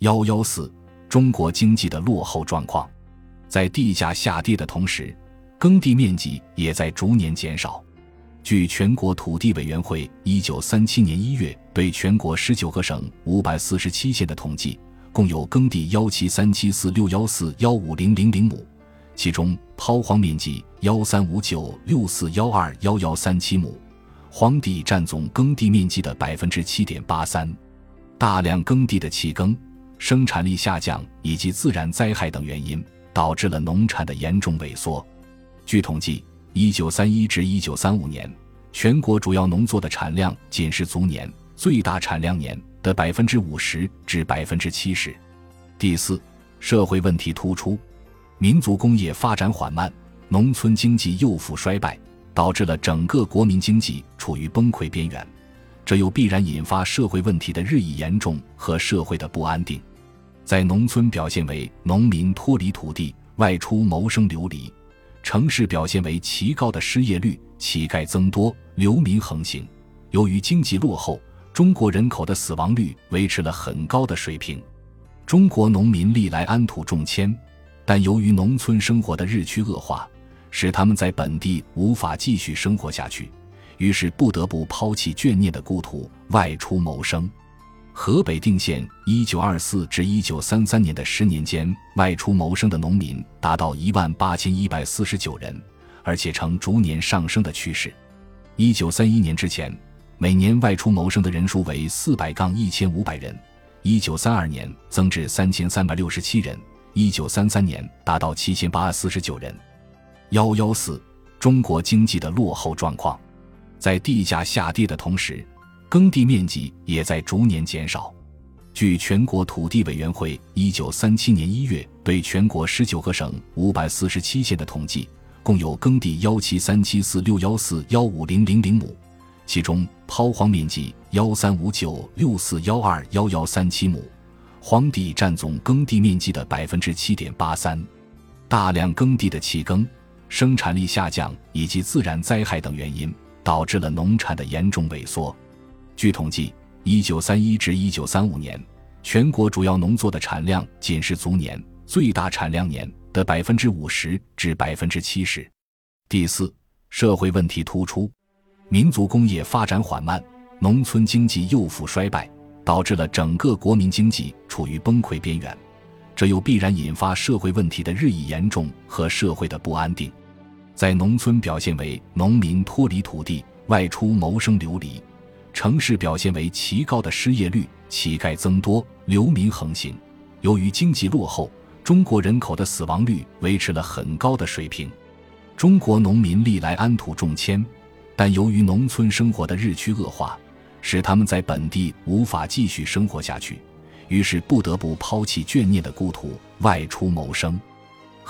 幺幺四，中国经济的落后状况，在地价下跌的同时，耕地面积也在逐年减少。据全国土地委员会一九三七年一月对全国十九个省五百四十七县的统计，共有耕地幺七三七四六幺四幺五零零零亩，其中抛荒面积幺三五九六四幺二幺幺三七亩，荒地占总耕地面积的百分之七点八三。大量耕地的弃耕。生产力下降以及自然灾害等原因，导致了农产的严重萎缩。据统计，一九三一至一九三五年，全国主要农作的产量仅是足年最大产量年的百分之五十至百分之七十。第四，社会问题突出，民族工业发展缓慢，农村经济又复衰败，导致了整个国民经济处于崩溃边缘。这又必然引发社会问题的日益严重和社会的不安定。在农村表现为农民脱离土地外出谋生流离，城市表现为奇高的失业率、乞丐增多、流民横行。由于经济落后，中国人口的死亡率维持了很高的水平。中国农民历来安土重迁，但由于农村生活的日趋恶化，使他们在本地无法继续生活下去，于是不得不抛弃眷念的故土，外出谋生。河北定县一九二四至一九三三年的十年间，外出谋生的农民达到一万八千一百四十九人，而且呈逐年上升的趋势。一九三一年之前，每年外出谋生的人数为四百杠一千五百人；一九三二年增至三千三百六十七人；一九三三年达到七千八百四十九人。幺幺四，中国经济的落后状况，在地价下跌的同时。耕地面积也在逐年减少。据全国土地委员会一九三七年一月对全国十九个省五百四十七县的统计，共有耕地幺七三七四六幺四幺五零零零亩，其中抛荒面积幺三五九六四幺二幺幺三七亩，荒地占总耕地面积的百分之七点八三。大量耕地的弃耕、生产力下降以及自然灾害等原因，导致了农产的严重萎缩。据统计，一九三一至一九三五年，全国主要农作的产量仅是卒年最大产量年的百分之五十至百分之七十。第四，社会问题突出，民族工业发展缓慢，农村经济又复衰败，导致了整个国民经济处于崩溃边缘。这又必然引发社会问题的日益严重和社会的不安定。在农村表现为农民脱离土地外出谋生流离。城市表现为奇高的失业率、乞丐增多、流民横行。由于经济落后，中国人口的死亡率维持了很高的水平。中国农民历来安土重迁，但由于农村生活的日趋恶化，使他们在本地无法继续生活下去，于是不得不抛弃眷念的故土，外出谋生。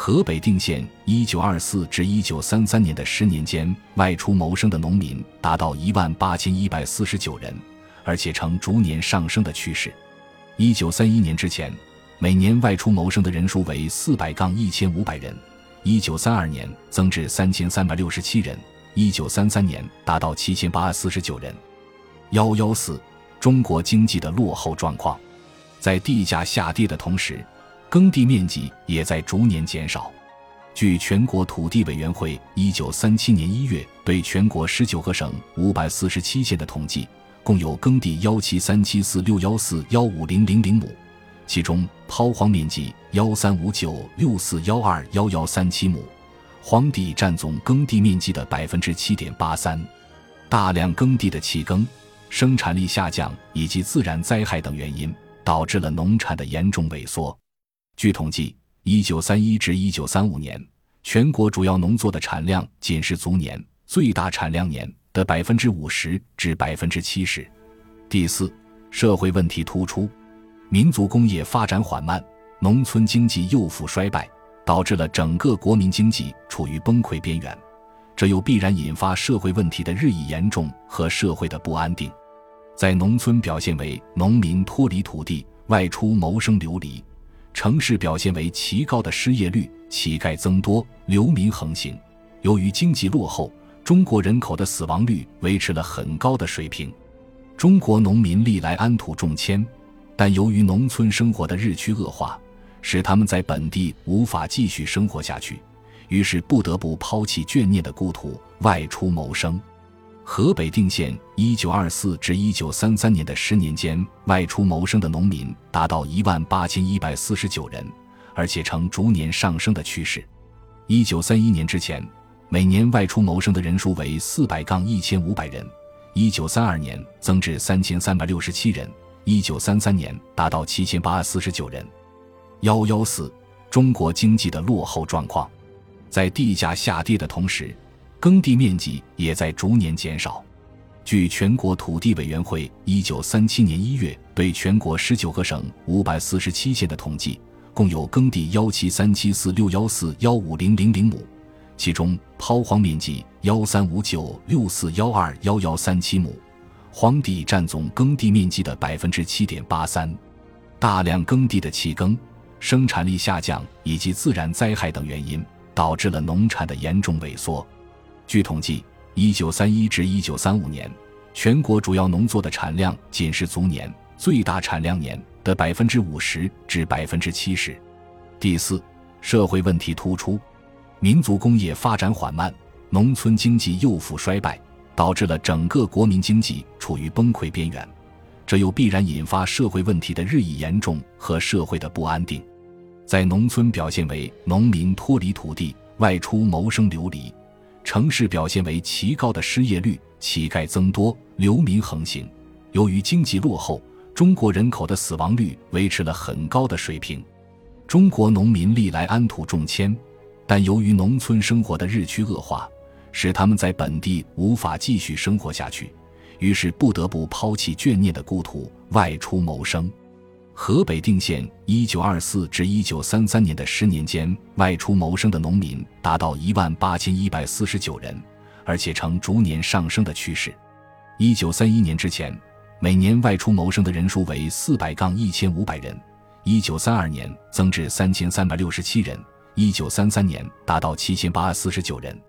河北定县一九二四至一九三三年的十年间，外出谋生的农民达到一万八千一百四十九人，而且呈逐年上升的趋势。一九三一年之前，每年外出谋生的人数为四百杠一千五百人；一九三二年增至三千三百六十七人；一九三三年达到七千八百四十九人。幺幺四，中国经济的落后状况，在地价下跌的同时。耕地面积也在逐年减少。据全国土地委员会一九三七年一月对全国十九个省五百四十七县的统计，共有耕地幺七三七四六幺四幺五零零零亩，其中抛荒面积幺三五九六四幺二幺幺三七亩，荒地占总耕地面积的百分之七点八三。大量耕地的弃耕、生产力下降以及自然灾害等原因，导致了农产的严重萎缩。据统计，一九三一至一九三五年，全国主要农作的产量仅是卒年最大产量年的百分之五十至百分之七十。第四，社会问题突出，民族工业发展缓慢，农村经济又复衰败，导致了整个国民经济处于崩溃边缘。这又必然引发社会问题的日益严重和社会的不安定。在农村表现为农民脱离土地外出谋生流离。城市表现为奇高的失业率、乞丐增多、流民横行。由于经济落后，中国人口的死亡率维持了很高的水平。中国农民历来安土重迁，但由于农村生活的日趋恶化，使他们在本地无法继续生活下去，于是不得不抛弃眷念的故土，外出谋生。河北定县一九二四至一九三三年的十年间，外出谋生的农民达到一万八千一百四十九人，而且呈逐年上升的趋势。一九三一年之前，每年外出谋生的人数为四百杠一千五百人，一九三二年增至三千三百六十七人。一九三三年达到七千八四十九人。幺幺四，中国经济的落后状况，在地价下跌的同时，耕地面积也在逐年减少。据全国土地委员会一九三七年一月对全国十九个省五百四十七县的统计，共有耕地幺七三七四六幺四幺五零零零亩，其中抛荒面积幺三五九六四幺二幺幺三七亩。荒地占总耕地面积的百分之七点八三，大量耕地的弃耕、生产力下降以及自然灾害等原因，导致了农产的严重萎缩。据统计，一九三一至一九三五年，全国主要农作的产量仅是足年最大产量年的百分之五十至百分之七十。第四，社会问题突出，民族工业发展缓慢，农村经济又复衰败。导致了整个国民经济处于崩溃边缘，这又必然引发社会问题的日益严重和社会的不安定。在农村表现为农民脱离土地外出谋生流离，城市表现为奇高的失业率、乞丐增多、流民横行。由于经济落后，中国人口的死亡率维持了很高的水平。中国农民历来安土重迁，但由于农村生活的日趋恶化。使他们在本地无法继续生活下去，于是不得不抛弃眷念的故土，外出谋生。河北定县一九二四至一九三三年的十年间，外出谋生的农民达到一万八千一百四十九人，而且呈逐年上升的趋势。一九三一年之前，每年外出谋生的人数为四百杠一千五百人，一九三二年增至三千三百六十七人，一九三三年达到七千八四十九人。